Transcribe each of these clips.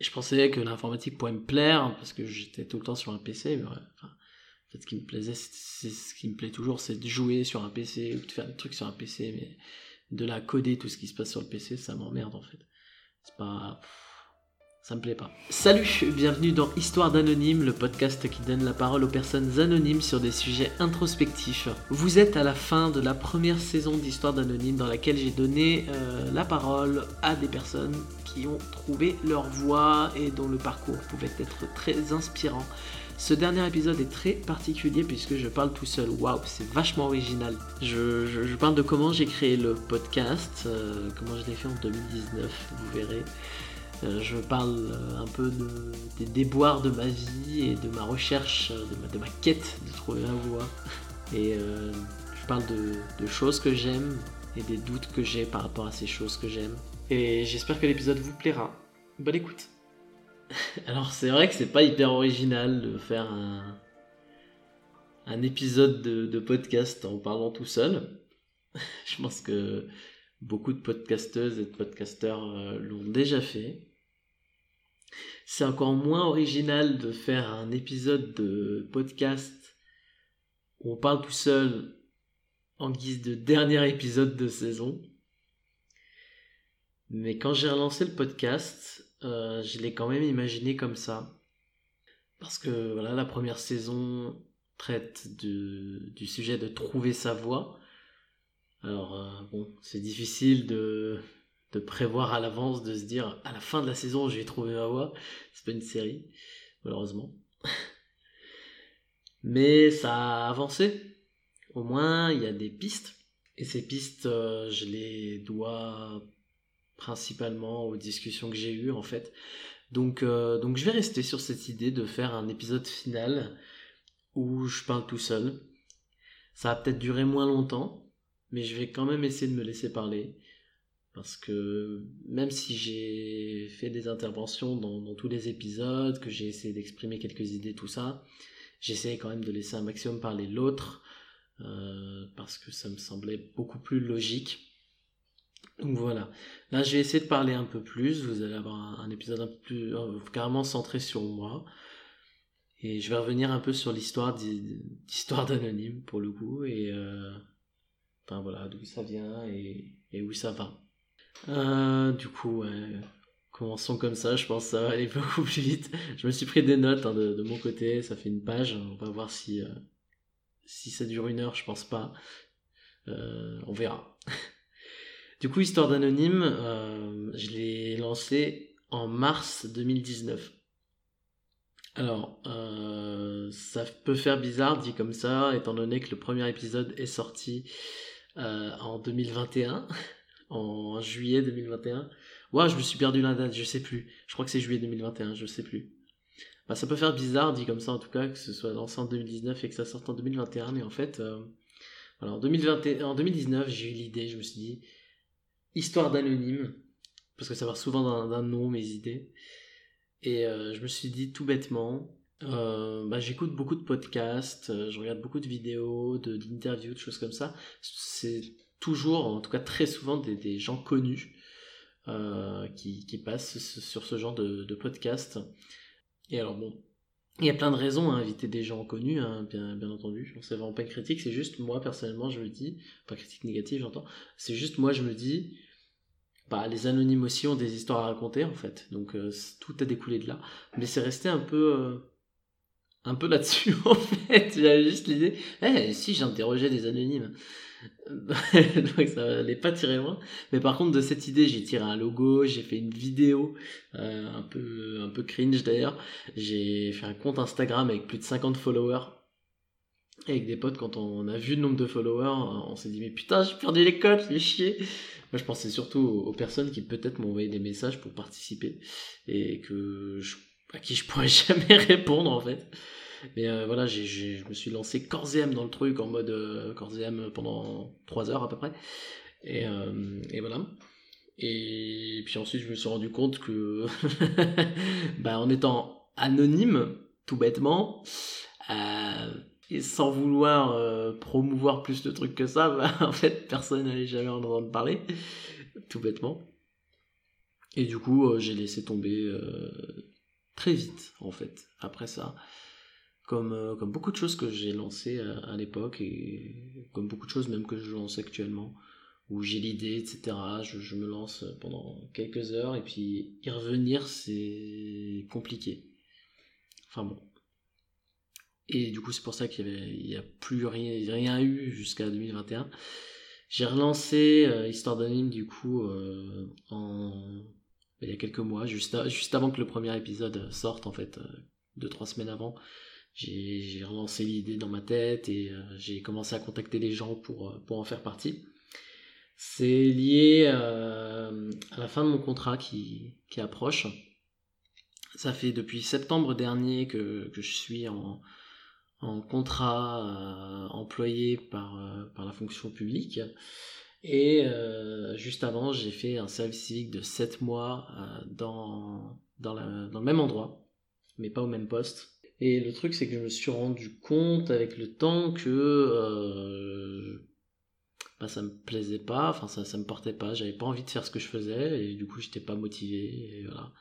je pensais que l'informatique pourrait me plaire parce que j'étais tout le temps sur un PC. Mais enfin, ce qui me plaisait, c'est ce qui me plaît toujours, c'est de jouer sur un PC ou de faire des trucs sur un PC, mais de la coder tout ce qui se passe sur le PC, ça m'emmerde en fait. C'est pas ça me plaît pas. Salut, bienvenue dans Histoire d'Anonyme, le podcast qui donne la parole aux personnes anonymes sur des sujets introspectifs. Vous êtes à la fin de la première saison d'Histoire d'Anonyme dans laquelle j'ai donné euh, la parole à des personnes qui ont trouvé leur voie et dont le parcours pouvait être très inspirant. Ce dernier épisode est très particulier puisque je parle tout seul. Waouh, c'est vachement original. Je, parle de comment j'ai créé le podcast, euh, comment je l'ai fait en 2019, vous verrez. Euh, je parle euh, un peu des déboires de ma vie et de ma recherche, de ma, quête de trouver ma voie. Et euh, je parle de, choses que j'aime et des doutes que j'ai par rapport à ces choses que j'aime. Et j'espère que l'épisode vous plaira. Bonne écoute. Alors c'est vrai que c'est pas hyper original de faire un, épisode de, de, podcast en parlant tout seul. Je pense que beaucoup de podcasteuses et de podcasteurs l'ont déjà fait. C'est encore moins original de faire un épisode de podcast où on parle tout seul en guise de dernier épisode de saison. Mais quand j'ai relancé le podcast, euh, je l'ai quand même imaginé comme ça. Parce que voilà, la première saison traite du sujet de trouver sa voix. Alors euh, bon, c'est difficile de de prévoir à l'avance, de se dire à la fin de la saison j'ai trouvé ma voix. C'est pas une série, malheureusement. Mais ça a avancé. Au moins, il y a des pistes. Et ces pistes, euh, je les dois principalement aux discussions que j'ai eues en fait. Donc, euh, donc je vais rester sur cette idée de faire un épisode final où je parle tout seul. Ça va peut-être durer moins longtemps, mais je vais quand même essayer de me laisser parler. Parce que même si j'ai fait des interventions dans, tous les épisodes, que j'ai essayé d'exprimer quelques idées, tout ça, j'essaie quand même de laisser un maximum parler l'autre, euh, parce que ça me semblait beaucoup plus logique. Donc voilà. Là, je vais essayer de parler un peu plus. Vous allez avoir un, épisode un peu plus euh, carrément centré sur moi. Et je vais revenir un peu sur l'histoire d'histoire d'anonyme pour le coup. Et euh, enfin voilà, d'où ça vient et où ça va. Euh, du coup, commençons comme ça, je pense que ça va aller beaucoup plus vite. Je me suis pris des notes hein, de, mon côté, ça fait une page, on va voir si, euh, si ça dure une heure, je pense pas. Euh, on verra. du coup, Histoire d'Anonyme, je l'ai lancé en mars 2019. Alors, ça peut faire bizarre dit comme ça, étant donné que le premier épisode est sorti en 2021 en juillet 2021. Ouais, je me suis perdu la date, je sais plus. Je crois que c'est juillet 2021, je sais plus. Bah, ça peut faire bizarre, dit comme ça en tout cas, que ce soit lancé en 2019 et que ça sorte en 2021, mais en fait, euh, en, 2020, en 2019, j'ai eu l'idée, je me suis dit, histoire d'anonyme, parce que ça va souvent d'un nom, mes idées. Et euh, je me suis dit tout bêtement, euh, bah, j'écoute beaucoup de podcasts, je regarde beaucoup de vidéos, d'interviews, de, de choses comme ça. C'est toujours, en tout cas très souvent, des, gens connus euh, qui, passent sur ce genre de, podcast. Et alors bon, il y a plein de raisons à inviter des gens connus, hein, bien, bien entendu. C'est vraiment pas une critique, c'est juste moi personnellement je me dis, pas critique négative j'entends, c'est juste moi je me dis, bah, les anonymes aussi ont des histoires à raconter en fait, donc euh, tout a découlé de là. Mais c'est resté un peu, euh, un peu là-dessus en fait. J'avais juste l'idée, eh, si j'interrogeais des anonymes. donc ça n'allait pas tirer loin. Mais par contre, de cette idée, j'ai tiré un logo, j'ai fait une vidéo, euh, un, peu, un peu cringe d'ailleurs. J'ai fait un compte Instagram avec plus de 50 followers. avec des potes, quand on a vu le nombre de followers, on s'est dit, mais putain, j'ai perdu les codes, j'ai chier. Moi, je pensais surtout aux personnes qui peut-être m'ont envoyé des messages pour participer et que je, à qui je pourrais jamais répondre en fait. Mais euh, voilà, j'ai, je me suis lancé corps dans le truc en mode euh, pendant 3 heures à peu près. Et, euh, et, voilà. Et puis ensuite, je me suis rendu compte que, bah, en étant anonyme, tout bêtement, euh, et sans vouloir promouvoir plus de trucs que ça, bah, en fait, personne n'allait jamais en entendre parler, tout bêtement. Et du coup, j'ai laissé tomber très vite en fait après ça comme, euh, comme beaucoup de choses que j'ai lancées à, l'époque et comme beaucoup de choses même que je lance actuellement où j'ai l'idée etc je, me lance pendant quelques heures et puis y revenir c'est compliqué. Enfin bon. Et du coup c'est pour ça qu'il n'y a plus rien, rien eu jusqu'à 2021 j'ai relancé euh, Histoire d'anime du coup euh, en il y a quelques mois, juste, juste avant que le premier épisode sorte en fait, euh, deux trois semaines avant j'ai relancé l'idée dans ma tête et euh, j'ai commencé à contacter les gens pour, euh, pour en faire partie. C'est lié euh, à la fin de mon contrat qui, qui, approche. Ça fait depuis septembre dernier que, que je suis en, en contrat employé par, par la fonction publique. Et juste avant, j'ai fait un service civique de 7 mois dans, dans, dans le même endroit, mais pas au même poste. Et le truc, c'est que je me suis rendu compte avec le temps que euh, bah, ça me plaisait pas, enfin ça, ça me portait pas, j'avais pas envie de faire ce que je faisais, et du coup j'étais pas motivé, et voilà.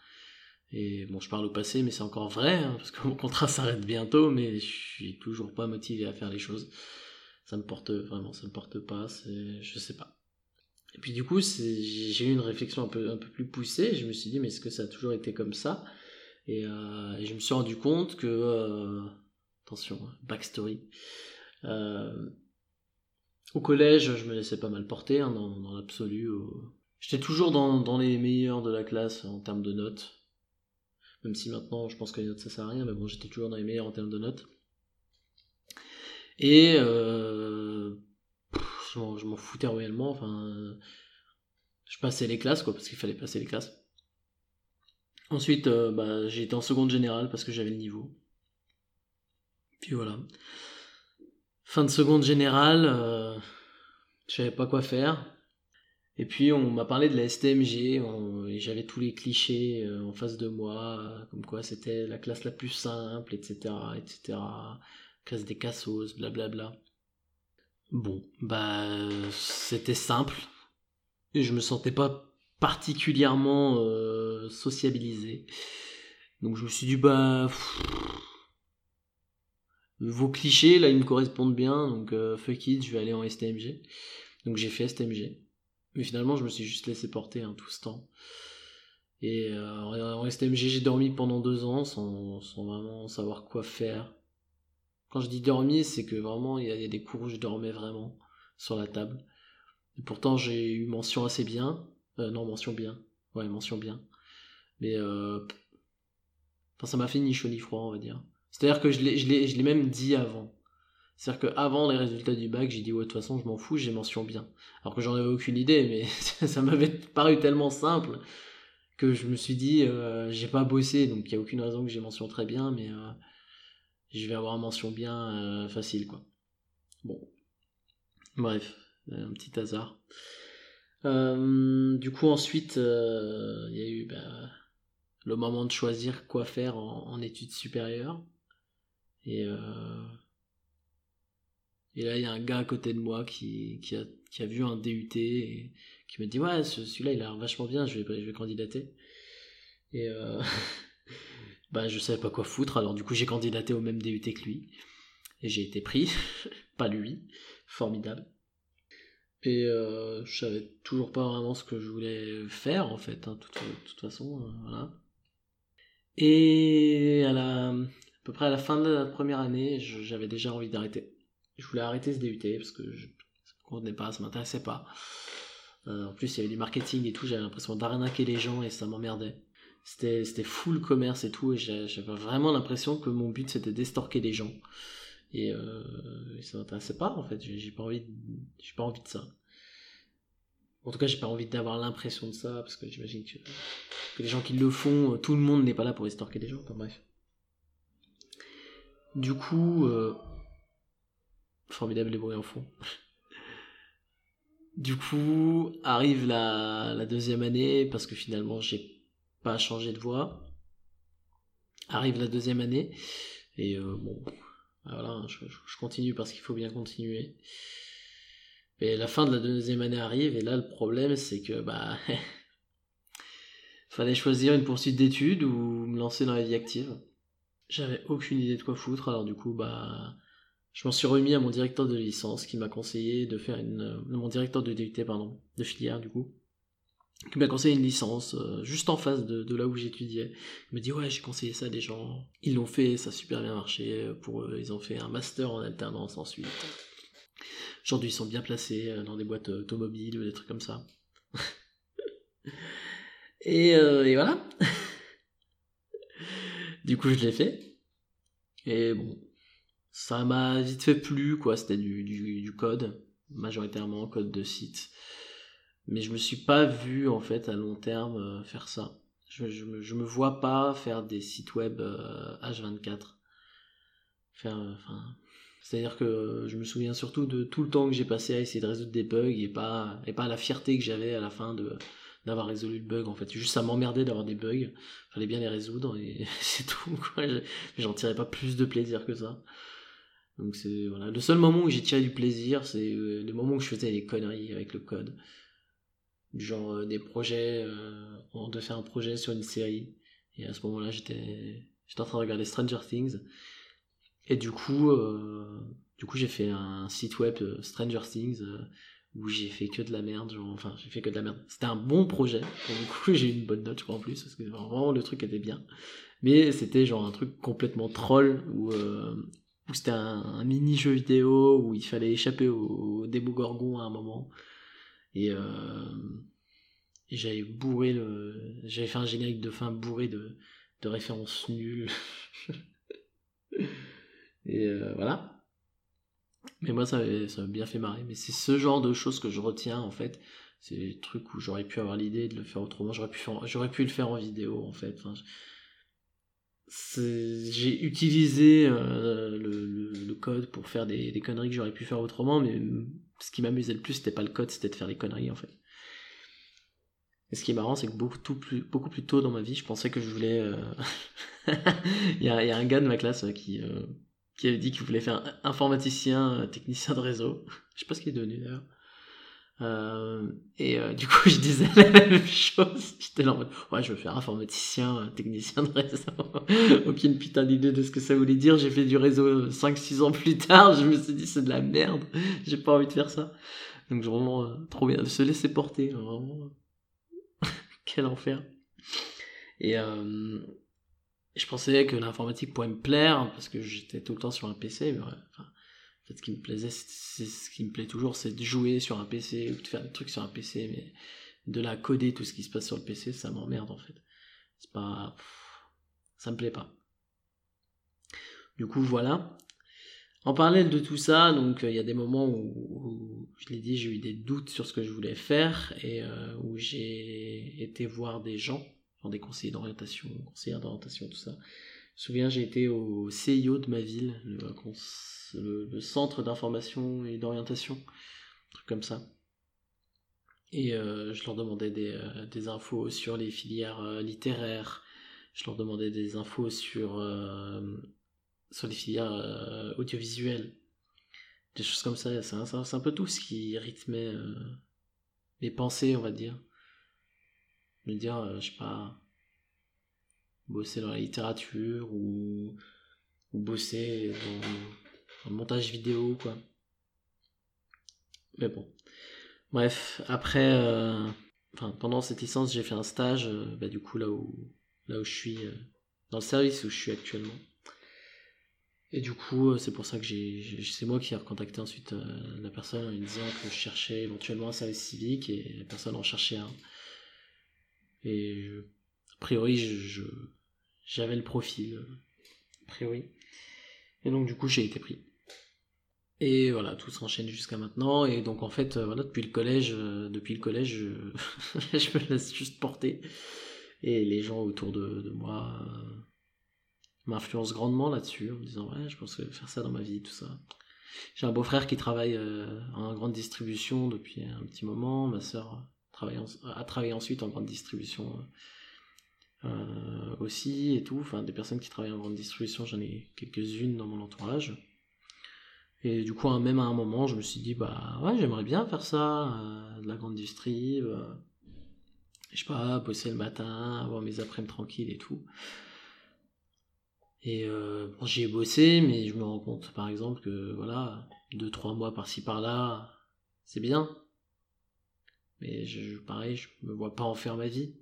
Et bon, je parle au passé, mais c'est encore vrai, hein, parce que mon contrat s'arrête bientôt, mais je suis toujours pas motivé à faire les choses. Ça me porte vraiment, ça me porte pas, je sais pas. Et puis du coup, j'ai eu une réflexion un peu, un peu plus poussée, je me suis dit, mais est-ce que ça a toujours été comme ça? Euh, et, je me suis rendu compte que, euh, attention, backstory, euh, au collège, je me laissais pas mal porter hein, dans, l'absolu. J'étais toujours dans, les meilleurs de la classe en termes de notes. Même si maintenant je pense que les notes ça sert à rien, mais bon, j'étais toujours dans les meilleurs en termes de notes. Et je m'en foutais réellement. Enfin, je passais les classes, quoi, parce qu'il fallait passer les classes. Ensuite, euh, bah, j'ai été en seconde générale parce que j'avais le niveau. Puis voilà. Fin de seconde générale, euh, je savais pas quoi faire. Et puis on m'a parlé de la STMG, et j'avais tous les clichés euh, en face de moi, comme quoi c'était la classe la plus simple, etc., etc. Classe des cassos, blablabla. Bon, bah c'était simple. Et je me sentais pas particulièrement euh, sociabilisé. Donc je me suis dit, bah... vos clichés, là, ils me correspondent bien, donc euh, fuck it, je vais aller en STMG. Donc j'ai fait STMG. Mais finalement, je me suis juste laissé porter hein, tout ce temps. Et euh, en STMG, j'ai dormi pendant deux ans sans, sans, vraiment savoir quoi faire. Quand je dis dormi, c'est que vraiment, il y, a des cours où je dormais vraiment sur la table. Et pourtant, j'ai eu mention assez bien. Euh, non, mention bien. Ouais, mention bien. Mais euh... enfin, ça m'a fait ni chaud ni froid, on va dire. C'est-à-dire que je l'ai même dit avant. C'est-à-dire qu'avant les résultats du bac, j'ai dit ouais de toute façon je m'en fous, j'ai mention bien. Alors que j'en avais aucune idée, mais ça m'avait paru tellement simple que je me suis dit euh, j'ai pas bossé, donc il y a aucune raison que j'ai mention très bien, mais euh, je vais avoir mention bien facile quoi. Bon, bref, un petit hasard. Euh, du coup, ensuite, euh, il y a eu bah, le moment de choisir quoi faire en, études supérieures. Et, euh, et là, il y a un gars à côté de moi qui, a, vu un DUT et qui me dit Ouais, celui-là, il a l'air vachement bien, je vais, je vais candidater. Et bah, je savais pas quoi foutre, alors du coup, j'ai candidaté au même DUT que lui. Et j'ai été pris, pas lui, formidable. Et euh, je savais toujours pas vraiment ce que je voulais faire en fait, de hein, toute, toute, façon, euh, voilà. Et à, peu près à la fin de la première année, j'avais déjà envie d'arrêter. Je voulais arrêter ce DUT parce que je, me convenait pas, ça m'intéressait pas. Euh, en plus, il y avait du marketing et tout, j'avais l'impression d'arnaquer les gens et ça m'emmerdait. C'était full commerce et tout, et j'avais vraiment l'impression que mon but c'était d'estorquer les gens. Et, euh, ça m'intéressait pas en fait, j'ai pas envie, j'ai pas envie de ça. En tout cas, j'ai pas envie d'avoir l'impression de ça, parce que j'imagine que, les gens qui le font, euh, tout le monde n'est pas là pour estorquer des gens, enfin bref. Du coup, euh, formidable les bruits en fond. du coup, arrive la, deuxième année, parce que finalement, j'ai pas changé de voie. Arrive la deuxième année, et euh, bon, voilà, je, continue parce qu'il faut bien continuer. Et la fin de la deuxième année arrive, et là le problème c'est que bah Fallait choisir une poursuite d'études ou me lancer dans la vie active. J'avais aucune idée de quoi foutre, alors du coup, bah, je m'en suis remis à mon directeur de licence qui m'a conseillé de faire une, euh, mon directeur de DUT, pardon, de filière du coup, qui m'a conseillé une licence euh, juste en face de, là où j'étudiais. Il m'a dit ouais j'ai conseillé ça à des gens, ils l'ont fait, ça a super bien marché pour eux, ils ont fait un master en alternance ensuite. Aujourd'hui ils sont bien placés dans des boîtes automobiles ou des trucs comme ça. et, voilà. Du coup, je l'ai fait. Et bon, ça m'a vite fait plu, quoi. C'était du, code, majoritairement code de site. Mais je me suis pas vu, en fait, à long terme euh, faire ça. Je, je, me, vois pas faire des sites web H24. Euh, euh, c'est-à-dire que je me souviens surtout de tout le temps que j'ai passé à essayer de résoudre des bugs et pas, et pas la fierté que j'avais à la fin de, d'avoir résolu le bug en fait. Juste ça m'emmerdait d'avoir des bugs, fallait bien les résoudre et c'est tout quoi. J'en tirais pas plus de plaisir que ça. Donc voilà, le seul moment où j'ai tiré du plaisir, c'est le moment où je faisais des conneries avec le code. Genre euh, des projets, euh, on devait faire un projet sur une série et à ce moment-là j'étais j'étais en train de regarder Stranger Things et du coup du coup j'ai fait un site web Stranger Things où j'ai fait que de la merde, genre, enfin j'ai fait que de la merde. C'était un bon projet, pour le coup j'ai eu une bonne note je crois en plus, parce que vraiment le truc était bien. Mais c'était genre un truc complètement troll, où, euh, où c'était un, mini jeu vidéo, où il fallait échapper au, au gorgon à un moment. Et, euh, et j'avais bourré le... J'avais fait un générique de fin bourré de, de références nulles. et euh, voilà. Mais moi, ça m'a bien fait marrer. Mais c'est ce genre de choses que je retiens, en fait. C'est des trucs où j'aurais pu avoir l'idée de le faire autrement. J'aurais pu, j'aurais pu le faire en vidéo, en fait. J'ai utilisé euh, le, code pour faire des, des conneries que j'aurais pu faire autrement, mais ce qui m'amusait le plus, c'était pas le code, c'était de faire des conneries, en fait. Et ce qui est marrant, c'est que beaucoup, plus, beaucoup plus tôt dans ma vie, je pensais que je voulais... Euh, il, y a, un gars de ma classe euh, qui qui avait dit qu'il voulait faire informaticien, euh, technicien de réseau. Je sais pas ce qu'il est devenu d'ailleurs. Euh, et euh, du coup, je disais la même chose. J'étais là en mode, ouais, je veux faire informaticien, technicien de réseau. Aucune putain d'idée de ce que ça voulait dire. J'ai fait du réseau 5-6 ans plus tard. Je me suis dit, c'est de la merde. J'ai pas envie de faire ça. Donc, vraiment, trop bien se laisser porter. Vraiment. Quel enfer. Et, je pensais que l'informatique pourrait me plaire parce que j'étais tout le temps sur un PC. Mais en fait, ce qui me plaisait, c'est ce qui me plaît toujours, c'est de jouer sur un PC ou de faire des trucs sur un PC, mais de la coder tout ce qui se passe sur le PC, ça m'emmerde en fait. C'est pas, ça me plaît pas. Du coup, voilà. En parallèle de tout ça, donc il y a des moments où, je l'ai dit, j'ai eu des doutes sur ce que je voulais faire et euh, où j'ai été voir des gens des conseillers d'orientation, conseillères d'orientation, tout ça. Je me souviens, j'ai été au CIO de ma ville, le, centre d'information et d'orientation, un truc comme ça. Et euh, je leur demandais des, euh, des, infos sur les filières euh, littéraires, je leur demandais des infos sur, sur les filières audiovisuelles, des choses comme ça. C'est un, peu tout ce qui rythmait mes pensées, on va dire me dire, je sais pas, bosser dans la littérature ou, bosser dans, montage vidéo, quoi. Mais bon. Bref, après, euh, enfin, pendant cette licence, j'ai fait un stage, euh, bah, du coup, là où, là où je suis, dans le service où je suis actuellement. Et du coup, c'est pour ça que j'ai, c'est moi qui ai recontacté ensuite la personne en disant que je cherchais éventuellement un service civique et la personne en cherchait un. Et a priori, je, j'avais le profil. A priori. Et donc, du coup, j'ai été pris. Et voilà, tout s'enchaîne jusqu'à maintenant. Et donc, en fait, voilà, depuis le collège, euh, depuis le collège, je, me laisse juste porter. Et les gens autour de, moi euh, m'influencent grandement là-dessus, en me disant, ouais, je pense faire ça dans ma vie, tout ça. J'ai un beau-frère qui travaille euh, en grande distribution depuis un petit moment. Ma sœur a travaillé ensuite en grande distribution euh, aussi et tout. Enfin, des personnes qui travaillent en grande distribution, j'en ai quelques-unes dans mon entourage. Et du coup, même à un moment, je me suis dit, bah ouais, j'aimerais bien faire ça, euh, de la grande distrib. Euh. je sais pas, bosser le matin, avoir mes après-midi tranquilles et tout. Et euh, bon, j'y ai bossé, mais je me rends compte, par exemple, que voilà, deux, trois mois par-ci par-là, c'est bien. Mais je, pareil, je me vois pas en faire ma vie.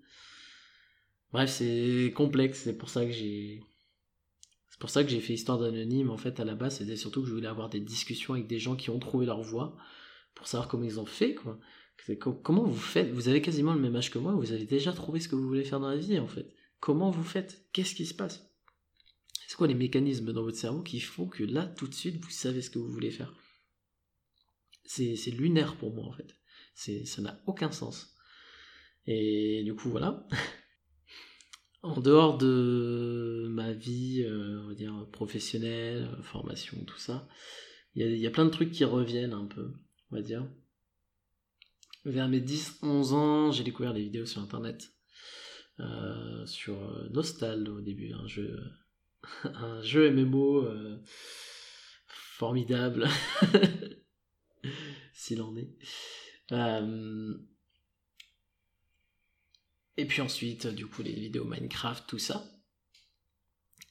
Bref, c'est complexe, c'est pour ça que j'ai. C'est pour ça que j'ai fait Histoire d'anonyme. En fait, à la base, c'était surtout que je voulais avoir des discussions avec des gens qui ont trouvé leur voie pour savoir comment ils ont fait, quoi. Comment vous faites? Vous avez quasiment le même âge que moi, vous avez déjà trouvé ce que vous voulez faire dans la vie, en fait. Comment vous faites? Qu'est-ce qui se passe? C'est quoi les mécanismes dans votre cerveau qui font que là, tout de suite, vous savez ce que vous voulez faire? C'est lunaire pour moi, en fait. Ça n'a aucun sens. Et du coup, voilà. en dehors de ma vie, euh, professionnelle, formation, tout ça, il y, a, plein de trucs qui reviennent un peu, on va dire. Vers mes 10-11 ans, j'ai découvert des vidéos sur internet. Euh, sur euh, Nostal au début, un jeu, un jeu MMO formidable, s'il en est. Et puis ensuite, du coup, les vidéos Minecraft, tout ça.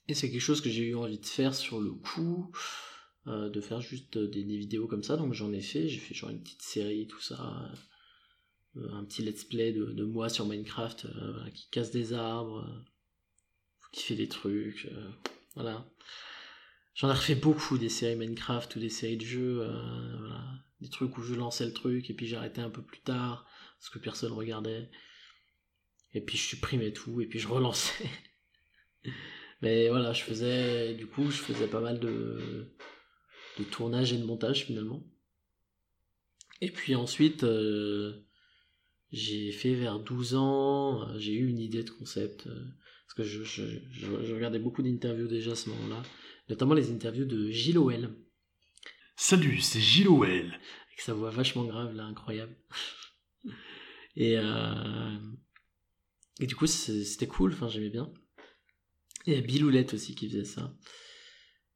Et c'est quelque chose que j'ai eu envie de faire sur le coup, euh, de faire juste des, vidéos comme ça. Donc j'en ai fait, j'ai fait genre une petite série, tout ça. Euh, un petit let's play de, moi sur Minecraft euh, qui casse des arbres, qui fait des trucs. voilà. J'en ai refait beaucoup des séries Minecraft ou des séries de jeux. voilà. Des trucs où je lançais le truc et puis j'arrêtais un peu plus tard parce que personne regardait. Et puis je supprimais tout, et puis je relançais. Mais voilà, je faisais, du coup, je faisais pas mal de, de tournage et de montage finalement. Et puis ensuite, euh, j'ai fait vers 12 ans, euh, j'ai eu une idée de concept. Euh, parce que je, je, regardais beaucoup d'interviews déjà à ce moment-là, notamment les interviews de Gilles OL. Salut, c'est Gilles OL. Avec sa voix vachement grave, là, incroyable. et, et du coup, c'était cool, enfin, j'aimais bien. Il y a Biloulette aussi qui faisait ça.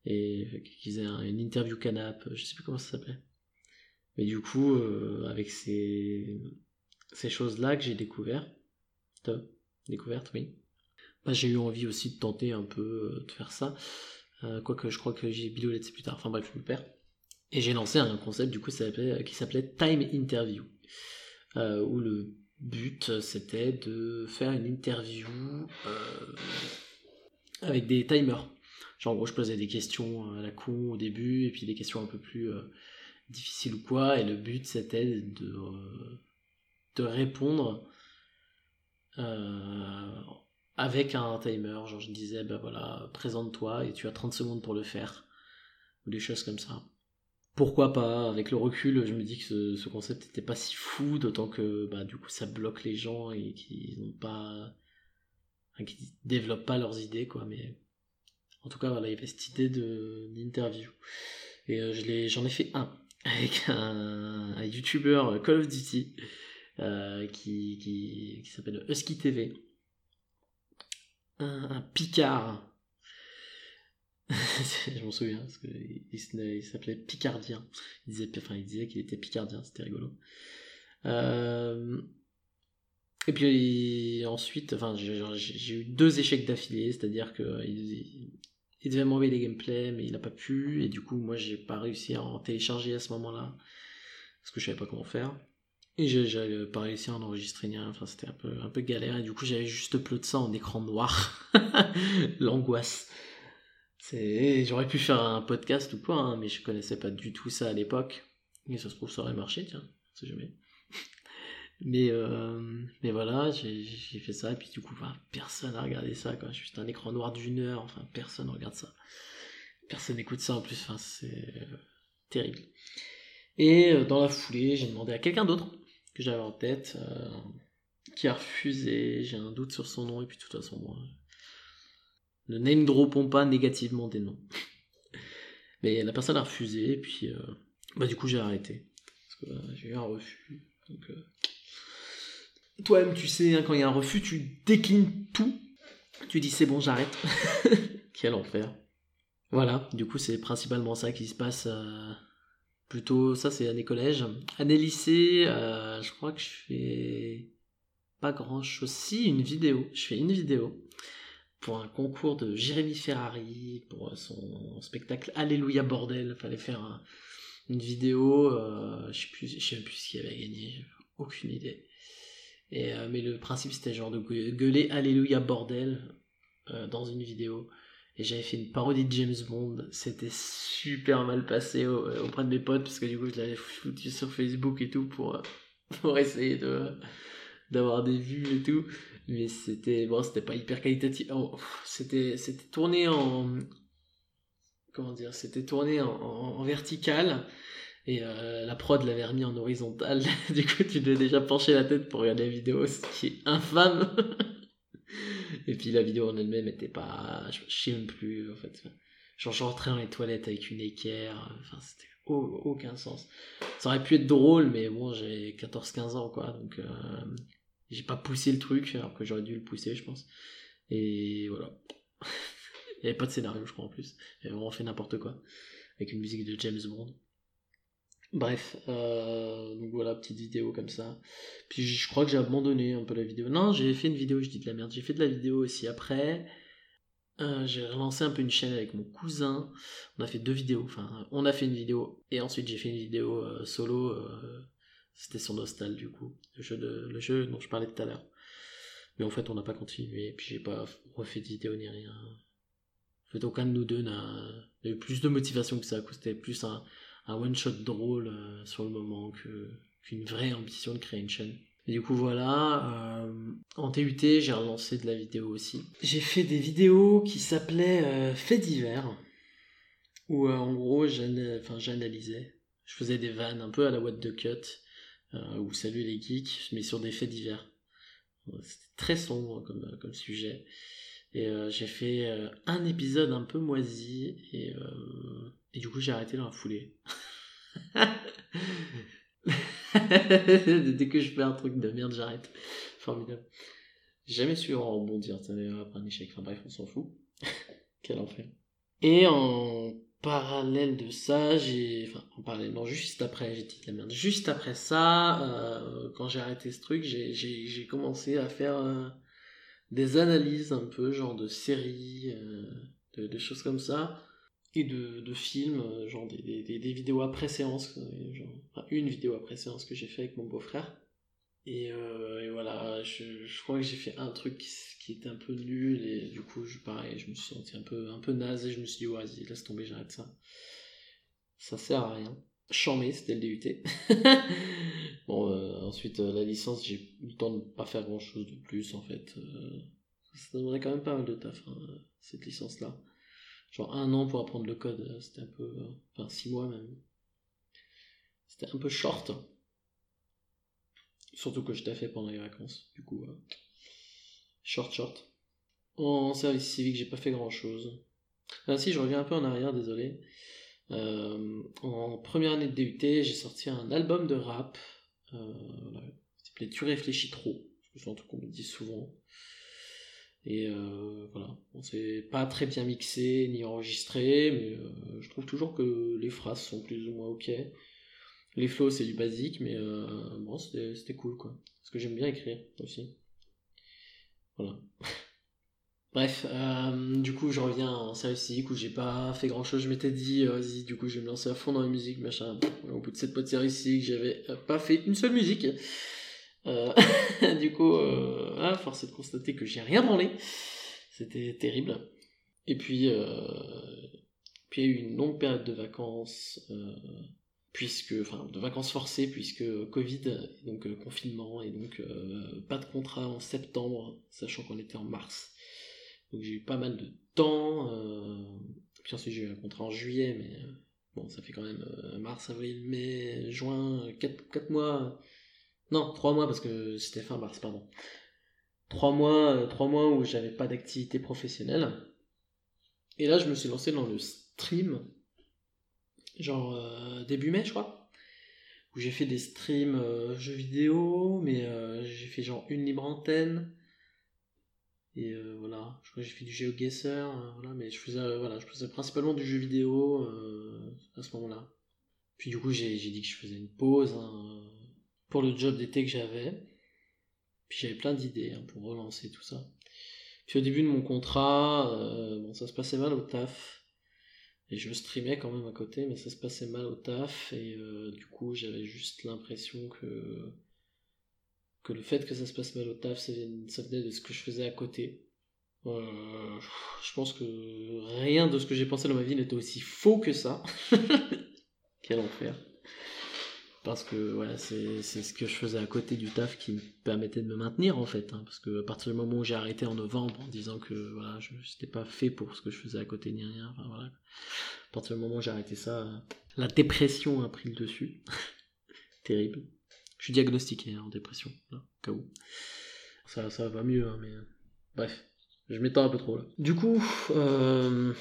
Et qui faisait une interview canap, je sais plus comment ça s'appelait. Mais du coup, euh, avec ces, ces choses-là que j'ai découvert, découvertes, oui, bah, j'ai eu envie aussi de tenter un peu euh, de faire ça. Euh, quoique je crois que j'ai Biloulette c'est plus tard, enfin bref, je me perds. Et j'ai lancé un concept du coup qui s'appelait Time Interview. où le but, c'était de faire une interview euh, avec des timers. Genre, en gros, je posais des questions à la con au début, et puis des questions un peu plus euh, difficiles ou quoi, et le but, c'était de, euh, de répondre avec un timer. Genre, je disais, ben voilà, présente-toi, et tu as 30 secondes pour le faire, ou des choses comme ça pourquoi pas Avec le recul, je me dis que ce, concept n'était pas si fou, d'autant que bah, du coup ça bloque les gens et qu'ils n'ont pas. Enfin, développent pas leurs idées, quoi. Mais en tout cas, voilà, il y avait cette idée d'interview. Et euh, j'en ai, fait un avec un, YouTuber Call of Duty euh, qui, qui, s'appelle Husky TV. Un Picard je m'en souviens, parce qu'il il, s'appelait Picardien. Il disait, enfin, il disait qu'il était Picardien, c'était rigolo. Euh, et puis ensuite, enfin, j'ai eu deux échecs d'affilée, c'est-à-dire qu'il il, devait m'envoyer des gameplays, mais il n'a pas pu, et du coup, moi, j'ai pas réussi à en télécharger à ce moment-là, parce que je savais pas comment faire. Et j'avais pas réussi à en enregistrer rien, enfin, c'était un peu, un peu galère, et du coup, j'avais juste peu de ça en écran noir. L'angoisse. J'aurais pu faire un podcast ou quoi, hein, mais je connaissais pas du tout ça à l'époque. Et ça se trouve, ça aurait marché, tiens, on jamais. mais, euh, mais voilà, j'ai fait ça, et puis du coup, personne n'a regardé ça, quoi. Juste un écran noir d'une heure, enfin, personne regarde ça. Personne n'écoute ça en plus, enfin, c'est euh, terrible. Et euh, dans la foulée, j'ai demandé à quelqu'un d'autre que j'avais en tête, qui a refusé, j'ai un doute sur son nom, et puis de toute façon, moi, ne name dropons pas négativement des noms. Mais la personne a refusé, et puis euh, bah, du coup j'ai arrêté. Parce que euh, j'ai eu un refus. Euh, Toi-même, tu sais, hein, quand il y a un refus, tu déclines tout. Tu dis c'est bon, j'arrête. Quel enfer. Voilà, du coup c'est principalement ça qui se passe. plutôt, ça c'est année collège. Année lycée, je crois que je fais pas grand chose. Si, une vidéo. Je fais une vidéo pour un concours de Jérémy Ferrari, pour son spectacle Alléluia Bordel. Fallait faire un- une vidéo, euh, je sais sais même plus ce qu'il avait gagné, aucune idée. Euh, mais le principe c'était genre de gue- gueuler Alléluia Bordel euh, dans une vidéo. Et j'avais fait une parodie de James Bond. C'était super mal passé au- auprès de mes potes parce que du coup je l'avais foutu sur Facebook et tout pour, pour essayer d'avoir des vues et tout. Mais c'était bon, c'était pas hyper qualitatif. Oh, c'était c'était tourné en comment dire, c'était tourné en, en- vertical. Et euh, la prod l'avait remis en horizontal. du coup, tu devais déjà pencher la tête pour regarder la vidéo, ce qui est infâme. Et puis la vidéo en elle-même était pas. Je je sais même plus, en fait. Genre, rentrais dans les toilettes avec une équerre. Enfin, c'était au- aucun sens. Ça aurait pu être drôle, mais bon, j'ai 14-15 ans, quoi. Donc, euh, j'ai pas poussé le truc, alors que j'aurais dû le pousser, je pense. Et voilà. Il n'y avait pas de scénario, je crois, en plus. J'avais vraiment fait n'importe quoi. Avec une musique de James Bond. Bref, euh, donc voilà, petite vidéo comme ça. Puis je crois que j'ai abandonné un peu la vidéo. Non, j'ai fait une vidéo, je dis de la merde. J'ai fait de la vidéo aussi après. Euh, j'ai relancé un peu une chaîne avec mon cousin. On a fait deux vidéos. Enfin, on a fait une vidéo et ensuite j'ai fait une vidéo euh, solo. C'était sur Nostal du coup, le jeu, le jeu dont je parlais tout à l'heure. Mais en fait, on n'a pas continué. Et puis j'ai pas refait de vidéo ni rien. En fait, aucun de nous deux n'a eu plus de motivation que ça. C'était plus un, un one shot drôle euh, sur le moment qu'une vraie ambition de créer une chaîne. Et du coup voilà, euh, en TUT j'ai relancé de la vidéo aussi. J'ai fait des vidéos qui s'appelaient euh, Faits divers, où euh, en gros j'analysais, je faisais des vannes un peu à la What the Cut, ou Salut les geeks, mais sur des faits divers. Euh, C'était très sombre comme, comme sujet. Et euh, j'ai fait euh, un épisode un peu moisi, et, euh, du coup j'ai arrêté dans la foulée. Dès que je fais un truc de merde, j'arrête. Formidable. Jamais su rebondir, ça après un échec. Enfin bref, on s'en fout. Quel enfer. Et en parallèle de ça, j'ai. Enfin, en parallèle, non, juste après, j'ai dit la merde. Juste après ça, euh, quand j'ai arrêté ce truc, j'ai- commencé à faire euh, des analyses un peu, genre de séries, euh, de, choses comme ça et de, de films, genre des, des, des- vidéos après séance, une vidéo après séance que j'ai fait avec mon beau-frère. Et, euh, et voilà, je, je crois que j'ai fait un truc qui, qui était un peu nul, et du coup, je, pareil, je me suis senti un peu, un naze, et je me suis dit, vas-y, laisse tomber, j'arrête ça. Ça sert à rien. Chambé, c'était le DUT. bon, euh, ensuite, euh, la licence, j'ai eu le temps de pas faire grand-chose de plus, en fait. Ça demandait quand même pas mal de taf, hein, cette licence-là genre un an pour apprendre le code, c'était un peu. Enfin, six mois même. C'était un peu short. Surtout que je t'ai fait pendant les vacances, du coup. euh, short, short. En service civique, j'ai pas fait grand chose. Si, je reviens un peu en arrière, désolé. Euh, en première année de DUT, j'ai sorti un album de rap. Euh, s'appelait Tu réfléchis trop. C'est un truc qu'on me dit souvent. Et voilà, bon, c'est pas très bien mixé ni enregistré, mais je trouve toujours que les phrases sont plus ou moins ok. Les flows, c'est du basique, mais euh, bon, c'était cool quoi. Parce que j'aime bien écrire aussi. Voilà. Bref, euh, du coup, je reviens en service civique où j'ai pas fait grand chose. Je m'étais dit, euh, vas-y, du coup, je vais me lancer à fond dans la musique, machin. Au bout de cette pote service civique, j'avais pas fait une seule musique. Du coup, ah, force est de constater que j'ai rien branlé. C'était terrible. Et puis, puis il y a eu une longue période de vacances, puisque, enfin, de vacances forcées, puisque Covid, donc euh, confinement, et donc euh, pas de contrat en septembre, sachant qu'on était en mars. Donc j'ai eu pas mal de temps. euh, puis ensuite j'ai eu un contrat en juillet, mais bon, ça fait quand même mars, avril, mai, juin, 4, mois. Non, 3 mois parce que c'était fin mars, pardon. 3 mois, euh, trois mois où j'avais pas d'activité professionnelle. Et là, je me suis lancé dans le stream, genre euh, début mai, je crois, où j'ai fait des streams euh, jeux vidéo, mais euh, j'ai fait genre une libre antenne. Et voilà, je crois que j'ai fait du GeoGuessr, euh, voilà, mais je faisais, voilà, je faisais principalement du jeu vidéo à ce moment-là. Puis du coup, j'ai dit que je faisais une pause hein, pour le job d'été que j'avais. Puis j'avais plein d'idées hein, pour relancer tout ça. Puis au début de mon contrat, ça se passait mal au taf. Et je streamais quand même à côté, mais ça se passait mal au taf. Et euh, du coup, j'avais juste l'impression que, que le fait que ça se passe mal au taf, ça venait de ce que je faisais à côté. Euh, je pense que rien de ce que j'ai pensé dans ma vie n'était aussi faux que ça. Quel enfer. Parce que voilà, c'est ce que je faisais à côté du taf qui me permettait de me maintenir en fait. Hein. parce que à partir du moment où j'ai arrêté en novembre en disant que voilà, je n'étais pas fait pour ce que je faisais à côté ni rien. Enfin, voilà. À partir du moment où j'ai arrêté ça, la dépression a pris le dessus. Terrible. Je suis diagnostiqué hein, en dépression, là, au cas où. Ça, ça va mieux, hein, mais bref. Je m'étends un peu trop là. Du coup, euh,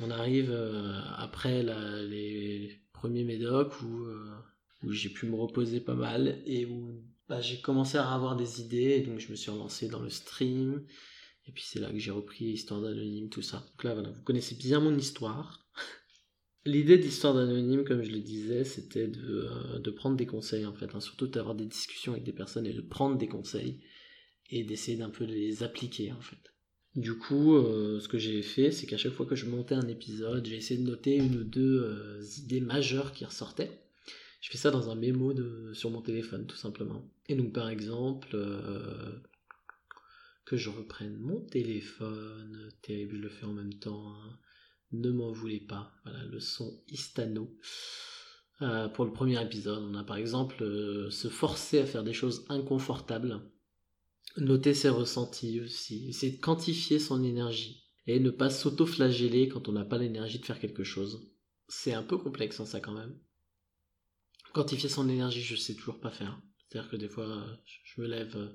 on arrive euh, après les premiers médocs où, euh, où j'ai pu me reposer pas mal et où bah, j'ai commencé à avoir des idées donc je me suis relancé dans le stream. Et puis c'est là que j'ai repris Histoire d'Anonyme, tout ça. Donc là, voilà, vous connaissez bien mon histoire. L'idée d'Histoire d'Anonyme, comme je le disais, c'était de, de, prendre des conseils en fait, hein, surtout d'avoir des discussions avec des personnes et de prendre des conseils et d'essayer d'un peu les appliquer en fait. Du coup, euh, ce que j'ai fait, c'est qu'à chaque fois que je montais un épisode, j'ai essayé de noter une ou deux euh, idées majeures qui ressortaient. Je fais ça dans un mémo sur mon téléphone, tout simplement. Et donc, par exemple, euh, que je reprenne mon téléphone, terrible, je le fais en même temps. Hein. Ne m'en voulez pas. Voilà, le son Istano. pour le premier épisode, on a par exemple se forcer à faire des choses inconfortables Noter ses ressentis aussi, essayer de quantifier son énergie et ne pas s'auto-flageller quand on n'a pas l'énergie de faire quelque chose. C'est un peu complexe en hein, ça quand même. Quantifier son énergie, je sais toujours pas faire. C'est-à-dire que des fois, je me lève euh,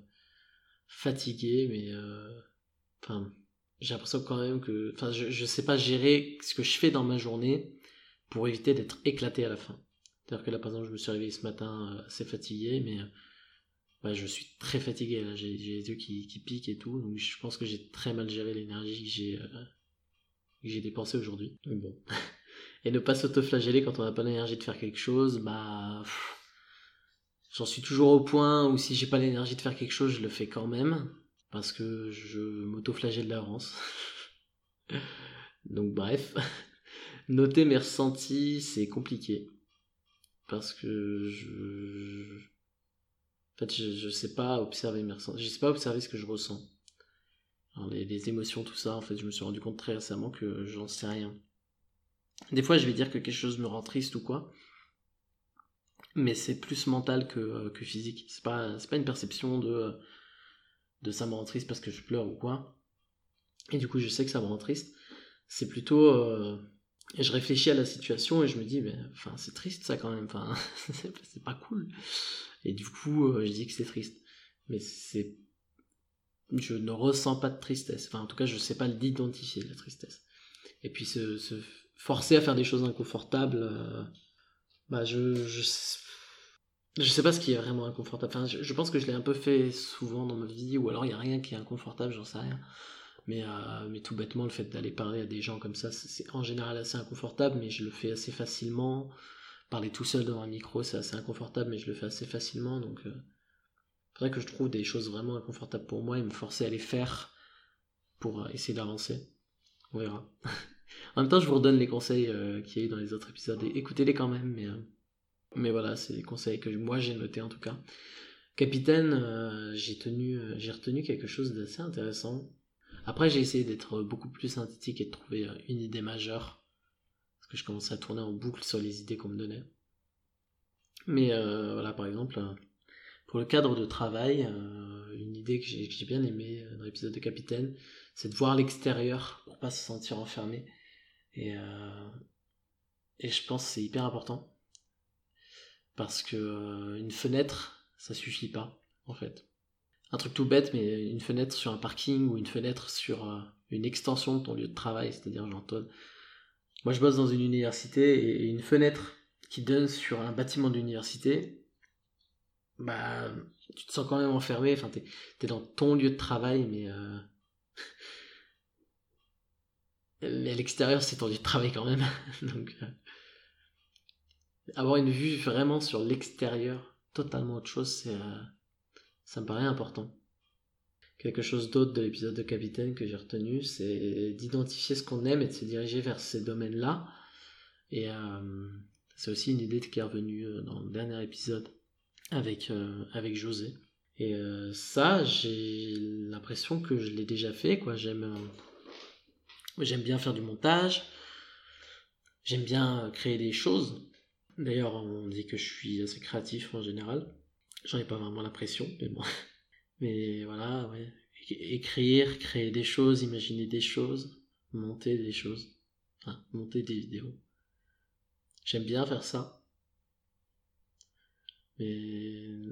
fatigué, mais euh, enfin, j'ai l'impression quand même que, enfin, je, je sais pas gérer ce que je fais dans ma journée pour éviter d'être éclaté à la fin. C'est-à-dire que là, par exemple, je me suis réveillé ce matin euh, assez fatigué, mais je suis très fatigué, là, j'ai, les yeux qui, piquent et tout, donc je pense que j'ai très mal géré l'énergie que j'ai, euh, j'ai dépensée aujourd'hui. Donc bon. et ne pas s'autoflageller quand on n'a pas l'énergie de faire quelque chose, bah. j'en suis toujours au point où si j'ai pas l'énergie de faire quelque chose, je le fais quand même, parce que je m'autoflagelle d'avance. donc bref. Noter mes ressentis, c'est compliqué. Parce que je je, ne sais pas observer mes sais pas observer ce que je ressens. les, émotions, tout ça, en fait, je me suis rendu compte très récemment que j'en sais rien. Des fois, je vais dire que quelque chose me rend triste ou quoi. Mais c'est plus mental que, euh, que physique. C'est pas, pas une perception de, de ça me rend triste parce que je pleure ou quoi. Et du coup, je sais que ça me rend triste. C'est plutôt. Euh, je réfléchis à la situation et je me dis, enfin, c'est triste ça quand même. C'est pas cool. Et du coup, euh, je dis que c'est triste. Mais c'est. Je ne ressens pas de tristesse. Enfin, en tout cas, je ne sais pas l'identifier, la tristesse. Et puis, se, forcer à faire des choses inconfortables, euh, bah, je, je. Je sais pas ce qui est vraiment inconfortable. Enfin, je, pense que je l'ai un peu fait souvent dans ma vie, ou alors il n'y a rien qui est inconfortable, j'en sais rien. Mais, euh, mais tout bêtement, le fait d'aller parler à des gens comme ça, c'est en général assez inconfortable, mais je le fais assez facilement parler tout seul devant un micro, c'est assez inconfortable, mais je le fais assez facilement. Donc, euh, faudrait que je trouve des choses vraiment inconfortables pour moi et me forcer à les faire pour euh, essayer d'avancer. On verra. en même temps, je vous redonne les conseils euh, qu'il y a eu dans les autres épisodes. écoutez-les quand même, mais, mais voilà, c'est des conseils que moi j'ai notés en tout cas. Capitaine, j'ai retenu quelque chose d'assez intéressant. Après, j'ai essayé d'être beaucoup plus synthétique et de trouver une idée majeure je commençais à tourner en boucle sur les idées qu'on me donnait. Mais euh, voilà, par exemple, euh, pour le cadre de travail, euh, une idée que j'ai bien aimée dans l'épisode de Capitaine, c'est de voir l'extérieur pour pas se sentir enfermé. Et, et je pense que c'est hyper important. Parce que une fenêtre, ça suffit pas, en fait. Un truc tout bête, mais une fenêtre sur un parking ou une fenêtre sur une extension de ton lieu de travail, c'est-à-dire genre moi, je bosse dans une université et une fenêtre qui donne sur un bâtiment d'université, bah, tu te sens quand même enfermé. Enfin, t'es es dans ton lieu de travail, mais euh, mais à l'extérieur, c'est ton lieu de travail quand même. Donc, euh, avoir une vue vraiment sur l'extérieur, totalement autre chose, c'est euh, Ça me paraît important. Quelque chose d'autre de l'épisode de Capitaine que j'ai retenu, c'est d'identifier ce qu'on aime et de se diriger vers ces domaines-là. Et euh, c'est aussi une idée qui est revenue euh, dans le dernier épisode avec, euh, avec José. Et ça, j'ai l'impression que je l'ai déjà fait. Quoi. J'aime, j'aime bien faire du montage. J'aime bien créer des choses. D'ailleurs, on dit que je suis assez créatif en général. J'en ai pas vraiment l'impression, mais bon. Mais voilà, ouais. Écrire, créer des choses, imaginer des choses, monter des choses. Enfin, monter des vidéos. J'aime bien faire ça. Mais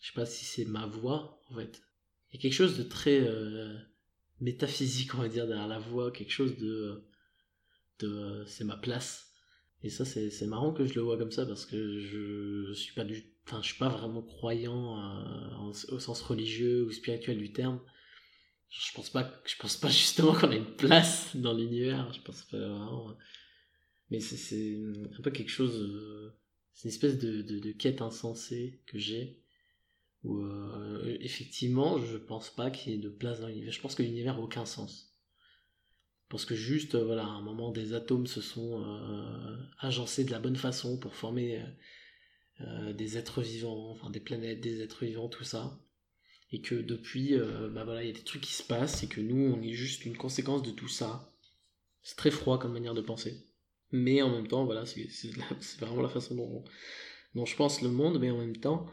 je sais pas si c'est ma voix, en fait. Il y a quelque chose de très euh, métaphysique, on va dire, derrière la voix, quelque chose de. de c'est ma place. Et ça, c'est marrant que je le vois comme ça parce que je, suis pas du. Enfin, je suis pas vraiment croyant euh, au sens religieux ou spirituel du terme. Je pense pas, je pense pas justement qu'on a une place dans l'univers. Je pense pas vraiment. Mais c'est un peu quelque chose. Euh, c'est une espèce de, de, quête insensée que j'ai. Où euh, effectivement, je pense pas qu'il y ait de place dans l'univers. Je pense que l'univers a aucun sens. Parce que juste, euh, voilà, à un moment, des atomes se sont agencés de la bonne façon pour former des êtres vivants, enfin des planètes, des êtres vivants, tout ça. Et que depuis, bah voilà, il y a des trucs qui se passent et que nous, on est juste une conséquence de tout ça. C'est très froid comme manière de penser mais en même temps, voilà, c'est vraiment la façon dont, je pense le monde, mais en même temps,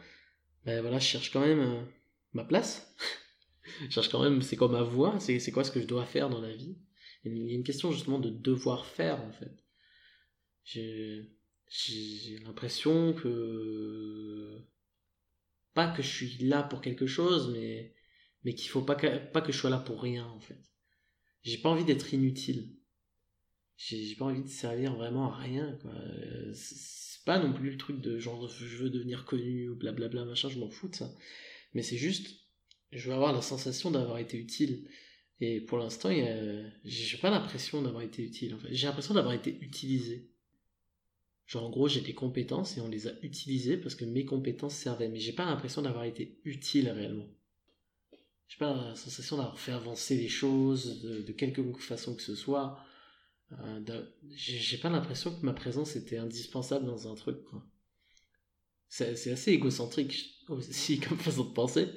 ben voilà, je cherche quand même euh, ma place. je cherche quand même, c'est quoi ma voie, c'est quoi ce que je dois faire dans la vie. Il y a une question justement de devoir faire, en fait. J'ai l'impression que. Pas que je suis là pour quelque chose, mais, mais qu'il faut pas que, pas que je sois là pour rien, en fait. J'ai pas envie d'être inutile j'ai pas envie de servir vraiment à rien quoi c'est pas non plus le truc de genre je veux devenir connu ou blablabla machin je m'en fous de ça mais c'est juste je veux avoir la sensation d'avoir été utile et pour l'instant j'ai pas l'impression d'avoir été utile en fait. J'ai l'impression d'avoir été utilisé. Genre en gros j'ai des compétences et on les a utilisées parce que mes compétences servaient mais j'ai pas l'impression d'avoir été utile réellement. J'ai pas la sensation d'avoir fait avancer les choses de, quelque façon que ce soit. Euh, j'ai pas l'impression que ma présence était indispensable dans un truc. C'est assez égocentrique aussi comme façon de penser,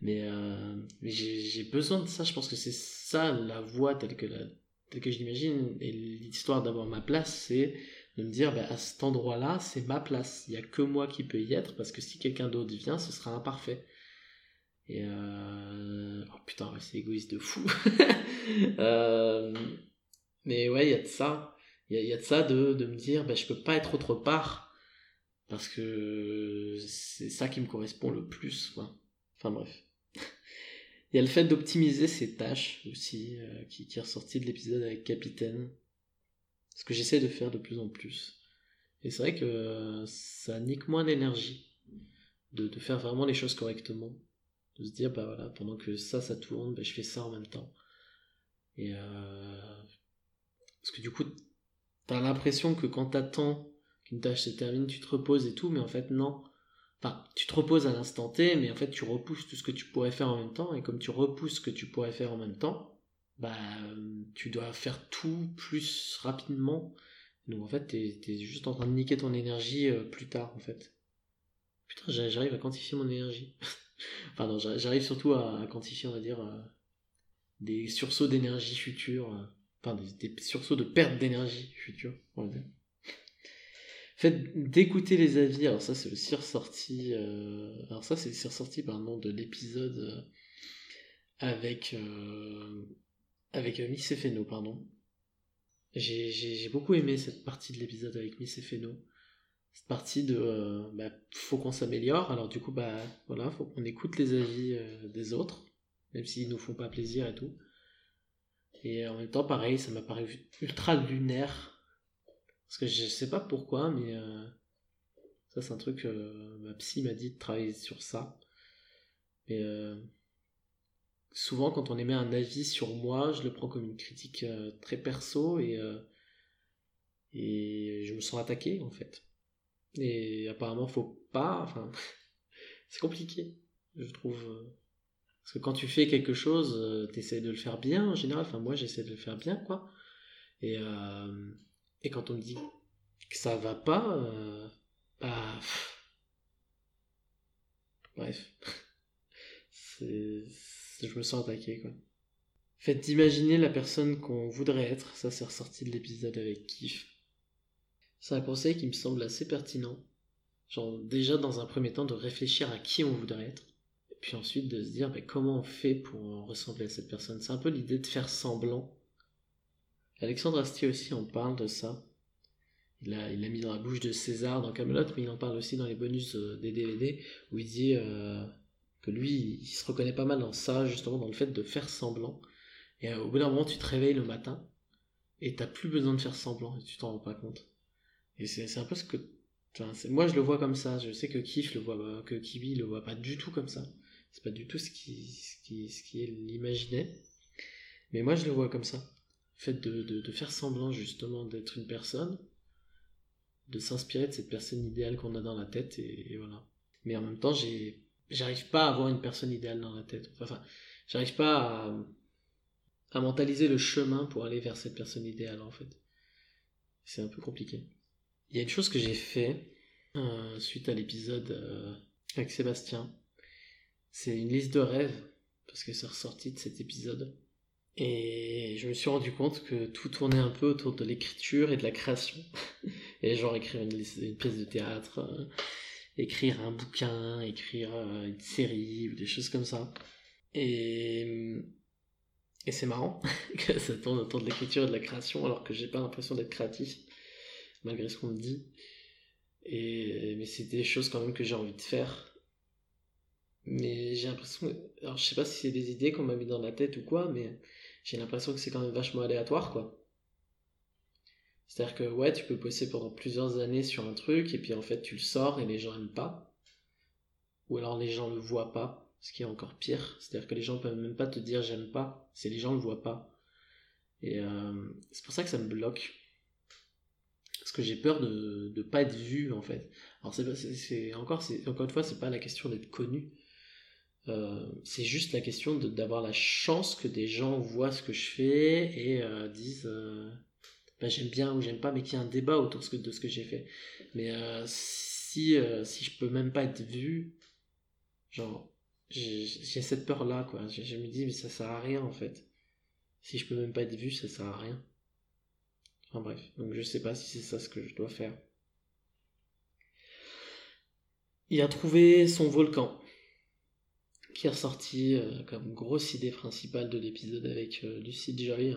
mais, euh, j'ai besoin de ça. Je pense que c'est ça la voie telle que, telle que je l'imagine. Et l'histoire d'avoir ma place, c'est de me dire bah, à cet endroit-là, c'est ma place. Il n'y a que moi qui peux y être parce que si quelqu'un d'autre vient, ce sera imparfait. Et euh... oh putain, c'est égoïste de fou. euh... Mais ouais, il y a de ça. Il y a, de ça de, de me dire, ben, je peux pas être autre part parce que c'est ça qui me correspond le plus. Quoi. Enfin bref. Il y a le fait d'optimiser ses tâches aussi, euh, qui, qui est ressorti de l'épisode avec Capitaine. Ce que j'essaie de faire de plus en plus. Et c'est vrai que ça nique moins l'énergie de, de, faire vraiment les choses correctement. De se dire, bah voilà, pendant que ça, ça tourne, bah, je fais ça en même temps. Et euh, parce que du coup, t'as l'impression que quand t'attends qu'une tâche se termine, tu te reposes et tout, mais en fait, non. Enfin, tu te reposes à l'instant T, mais en fait, tu repousses tout ce que tu pourrais faire en même temps, et comme tu repousses ce que tu pourrais faire en même temps, bah, tu dois faire tout plus rapidement. Donc en fait, t'es es juste en train de niquer ton énergie euh, plus tard, en fait. Putain, j'arrive à quantifier mon énergie. enfin j'arrive surtout à, quantifier, on va dire, euh, des sursauts d'énergie futurs. Euh enfin des, sursauts de perte d'énergie future, dire. Fait d'écouter les avis, alors ça c'est aussi ressorti, euh, alors ça c'est ressorti de l'épisode euh, avec euh, avec Miss Feno, pardon. J'ai beaucoup aimé cette partie de l'épisode avec Miss. Cette partie de bah, faut qu'on s'améliore, alors du coup bah voilà, faut qu'on écoute les avis des autres, même s'ils nous font pas plaisir et tout. Et en même temps, pareil, ça m'a paru ultra lunaire. Parce que je sais pas pourquoi, mais euh, ça, c'est un truc. Euh, ma psy m'a dit de travailler sur ça. Mais euh, souvent, quand on émet un avis sur moi, je le prends comme une critique très perso et, et je me sens attaqué en fait. Et apparemment, faut pas. Enfin, c'est compliqué. je trouve. Parce que quand tu fais quelque chose, tu essaies de le faire bien en général. Enfin, moi, j'essaie de le faire bien, quoi. Et, et quand on me dit que ça va pas, bah. Bref. je me sens attaqué, quoi. Faites d'imaginer la personne qu'on voudrait être, ça c'est ressorti de l'épisode avec Kiff. C'est un conseil qui me semble assez pertinent. Genre déjà dans un premier temps de réfléchir à qui on voudrait être, et puis ensuite de se dire bah, comment on fait pour ressembler à cette personne. C'est un peu l'idée de faire semblant. Alexandre Astier aussi en parle de ça. Il l'a mis dans la bouche de César dans Camelot, mais il en parle aussi dans les bonus euh, des DVD où il dit euh, que lui, il se reconnaît pas mal dans ça, justement dans le fait de faire semblant et euh, au bout d'un moment, tu te réveilles le matin et t'as plus besoin de faire semblant et tu t'en rends pas compte. Et c'est un peu ce que. moi, je le vois comme ça. Je sais que Kif le voit, que Kiwi le voit pas du tout comme ça. C'est pas du tout ce qui, ce qui, ce qui l'imaginait. Mais moi, je le vois comme ça. Fait de, de, faire semblant, justement, d'être une personne, de s'inspirer de cette personne idéale qu'on a dans la tête, et, voilà. Mais en même temps, j'arrive pas à avoir une personne idéale dans la tête. Enfin, j'arrive pas à à mentaliser le chemin pour aller vers cette personne idéale en fait. C'est un peu compliqué. Il y a une chose que j'ai fait euh, suite à l'épisode euh, avec Sébastien. C'est une liste de rêves parce que c'est ressorti de cet épisode. Et je me suis rendu compte que tout tournait un peu autour de l'écriture et de la création. et genre écrire une, pièce de théâtre, euh, écrire un bouquin, écrire une série ou des choses comme ça. Et et c'est marrant que ça tourne autour de l'écriture et de la création alors que j'ai pas l'impression d'être créatif, malgré ce qu'on me dit. Et, mais c'est des choses quand même que j'ai envie de faire. Mais j'ai l'impression. Alors je sais pas si c'est des idées qu'on m'a mis dans la tête ou quoi, mais j'ai l'impression que c'est quand même vachement aléatoire quoi. C'est-à-dire que ouais, tu peux bosser pendant plusieurs années sur un truc et puis en fait tu le sors et les gens aiment pas. Ou alors les gens le voient pas ce qui est encore pire. C'est-à-dire que les gens peuvent même pas te dire j'aime pas, c'est les gens le voient pas. Et euh, c'est pour ça que ça me bloque. Parce que j'ai peur de ne pas être vu en fait. Alors c'est encore, encore une fois, c'est pas la question d'être connu. Euh, c'est juste la question d'avoir la chance que des gens voient ce que je fais et euh, disent bah, j'aime bien ou j'aime pas, mais qu'il y ait un débat autour de ce que j'ai fait. Mais si, si je peux même pas être vu, genre j'ai cette peur là quoi je, me dis mais ça sert à rien en fait. Si je peux même pas être vu ça sert à rien. Enfin bref. Donc je sais pas si c'est ça ce que je dois faire. Il a trouvé son volcan qui est ressorti euh, comme grosse idée principale de l'épisode avec euh, Lucide Joy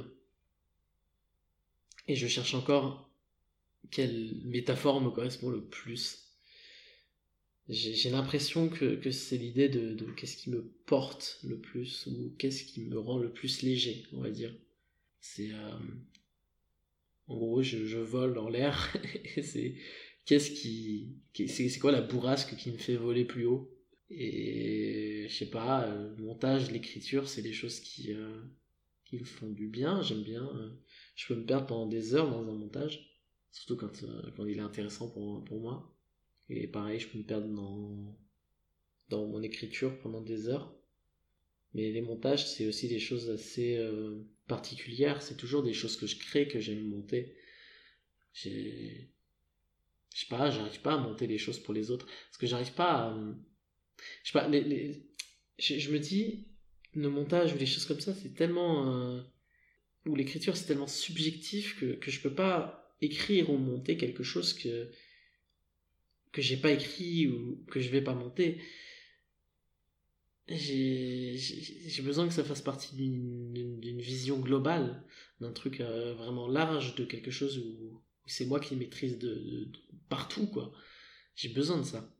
et je cherche encore quelle métaphore me correspond le plus. J'ai l'impression que, c'est l'idée de, qu'est-ce qui me porte le plus ou qu'est-ce qui me rend le plus léger, on va dire. C'est euh, en gros, je, vole dans l'air et c'est qu'est-ce qui, c'est quoi la bourrasque qui me fait voler plus haut? Et je sais pas, le montage, l'écriture, c'est des choses qui euh, me font du bien. J'aime bien. Euh, je peux me perdre pendant des heures dans un montage, surtout quand quand il est intéressant pour pour moi. Et pareil, je peux me perdre dans, dans mon écriture pendant des heures. Mais les montages, c'est aussi des choses assez euh, particulières. C'est toujours des choses que je crée, que j'aime monter. J'ai... Je sais pas, j'arrive pas à monter les choses pour les autres. Parce que j'arrive pas à... Je pas, les, Je, me dis, le montage ou les choses comme ça, c'est tellement... Euh, ou l'écriture, c'est tellement subjectif que, que je peux pas écrire ou monter quelque chose que que j'ai pas écrit ou que je vais pas monter, j'ai besoin que ça fasse partie d'une vision globale, d'un truc euh, vraiment large, de quelque chose où, c'est moi qui maîtrise de, partout, quoi. J'ai besoin de ça.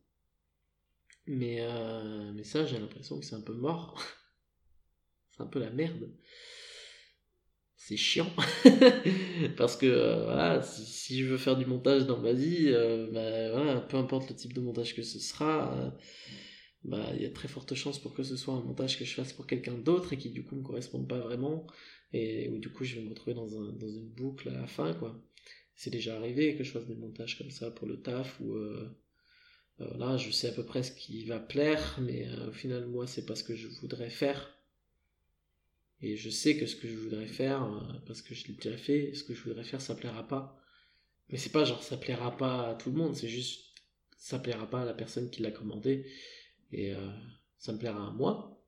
Mais, euh, mais ça, j'ai l'impression que c'est un peu mort. c'est un peu la merde. C'est chiant. Parce que euh, voilà si, je veux faire du montage dans ma vie euh, bah, voilà, peu importe le type de montage que ce sera bah il y a très forte chance pour que ce soit un montage que je fasse pour quelqu'un d'autre et qui du coup me corresponde pas vraiment et où du coup je vais me retrouver dans, un, dans une boucle à la fin quoi. C'est déjà arrivé que je fasse des montages comme ça pour le taf ou là, je sais à peu près ce qui va plaire, mais euh, au final, moi, c'est pas ce que je voudrais faire. Et je sais que ce que je voudrais faire, euh, parce que je l'ai déjà fait, ce que je voudrais faire, ça plaira pas. Mais c'est pas genre ça plaira pas à tout le monde, c'est juste ça plaira pas à la personne qui l'a commandé. Et ça me plaira à moi.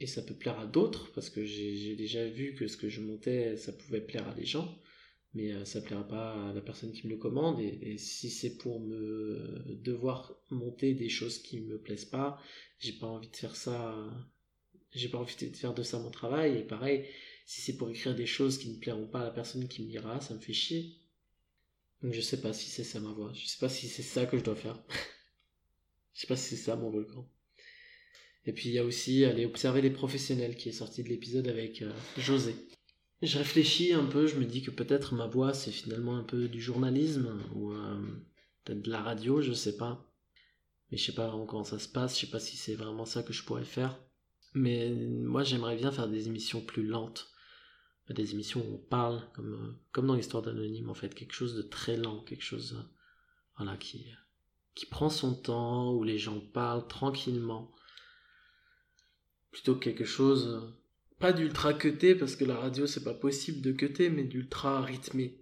Et ça peut plaire à d'autres, parce que j'ai déjà vu que ce que je montais, ça pouvait plaire à des gens mais euh, ça plaira pas à la personne qui me le commande et, si c'est pour me devoir monter des choses qui me plaisent pas j'ai pas envie de faire ça j'ai pas envie de faire de ça mon travail. Et pareil si c'est pour écrire des choses qui ne plairont pas à la personne qui me lira ça me fait chier. Donc je sais pas si c'est ça ma voix. Je sais pas si c'est ça que je dois faire. Je sais pas si c'est ça mon volcan. Et puis il y a aussi aller observer les professionnels qui est sorti de l'épisode avec euh, José je réfléchis un peu, je me dis que peut-être ma voix c'est finalement un peu du journalisme ou euh, peut-être de la radio, je sais pas. Mais je sais pas vraiment comment ça se passe, je sais pas si c'est vraiment ça que je pourrais faire. Mais moi j'aimerais bien faire des émissions plus lentes. Des émissions où on parle, comme, euh, comme dans l'histoire d'Anonyme en fait, quelque chose de très lent, quelque chose euh, voilà, qui, qui prend son temps, où les gens parlent tranquillement. Plutôt que quelque chose pas d'ultra cuté parce que la radio c'est pas possible de cuter mais d'ultra rythmé.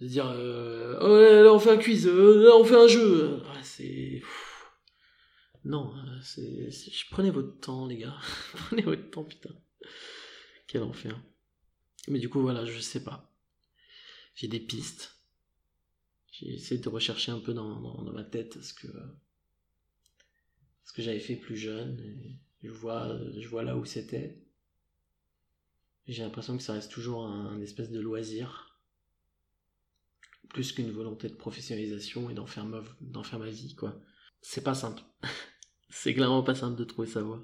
De dire euh, oh là on fait un quiz euh, là on fait un jeu. C'est non euh, c'est prenez votre temps les gars. Prenez votre temps putain. Quel enfer. Mais du coup voilà je sais pas. J'ai des pistes. J'ai essayé de rechercher un peu dans, dans, ma tête ce que j'avais fait plus jeune je vois là où c'était j'ai l'impression que ça reste toujours un, espèce de loisir, plus qu'une volonté de professionnalisation et d'en faire, ma, faire ma vie, quoi. C'est pas simple. c'est clairement pas simple de trouver sa voie.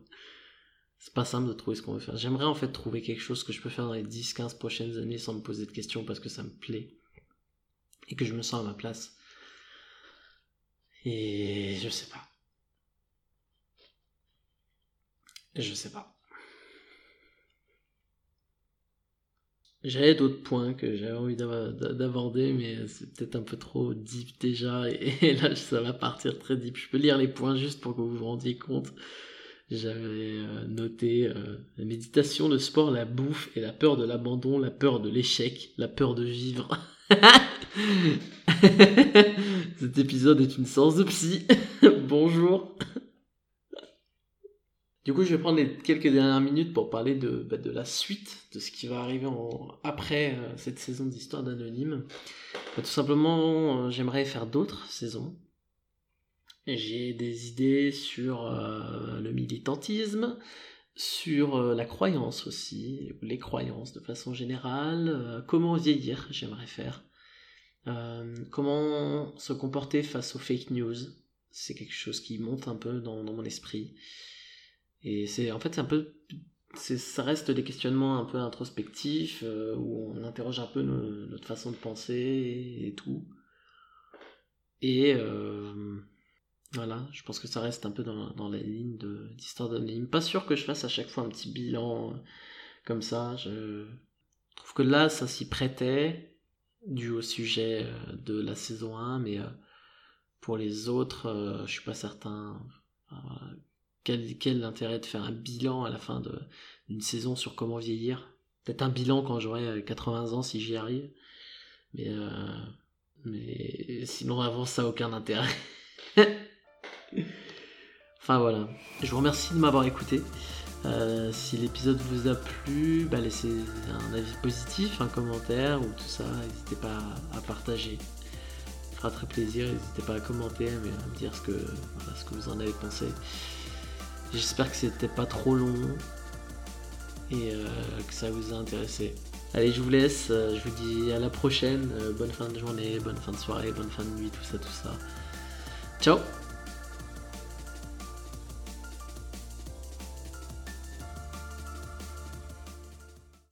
C'est pas simple de trouver ce qu'on veut faire. J'aimerais en fait trouver quelque chose que je peux faire dans les 10-15 prochaines années sans me poser de questions parce que ça me plaît. Et que je me sens à ma place. Et je sais pas. Je sais pas. J'avais d'autres points que j'avais envie d'aborder, mais c'est peut-être un peu trop deep déjà, et, là ça va partir très deep. Je peux lire les points juste pour que vous vous rendiez compte. J'avais euh, noté euh, la méditation, le sport, la bouffe et la peur de l'abandon, la peur de l'échec, la peur de vivre. Cet épisode est une séance de psy. Bonjour. Du coup, je vais prendre les quelques dernières minutes pour parler de, bah, de la suite, de ce qui va arriver après euh, cette saison d'histoire d'anonyme. Bah, tout simplement, euh, j'aimerais faire d'autres saisons. J'ai des idées sur euh, le militantisme, sur la croyance aussi, les croyances de façon générale, comment vieillir, j'aimerais faire. comment se comporter face aux fake news, c'est quelque chose qui monte un peu dans mon esprit. Et c'est en fait c'est un peu ça reste des questionnements un peu introspectifs euh, où on interroge un peu notre façon de penser et, tout. Et euh, voilà, je pense que ça reste un peu dans, dans la ligne d'histoire d'anonyme. Pas sûr que je fasse à chaque fois un petit bilan euh, comme ça. Je trouve que là, ça s'y prêtait, dû au sujet de la saison 1, mais pour les autres, je suis pas certain quel, quel intérêt de faire un bilan à la fin d'une saison sur comment vieillir? Peut-être un bilan quand j'aurai 80 euh, ans si j'y arrive. Mais, euh, mais sinon avant ça aucun intérêt. enfin voilà. Je vous remercie de m'avoir écouté. Euh, si l'épisode vous a plu, bah laissez un avis positif, un commentaire ou tout ça. N'hésitez pas à partager. Ça fera très plaisir. N'hésitez pas à commenter, mais à me dire ce que, ce que vous en avez pensé. J'espère que c'était pas trop long et euh, que ça vous a intéressé. Allez, je vous laisse, euh, je vous dis à la prochaine. Euh, bonne fin de journée, bonne fin de soirée, bonne fin de nuit, tout ça, tout ça. Ciao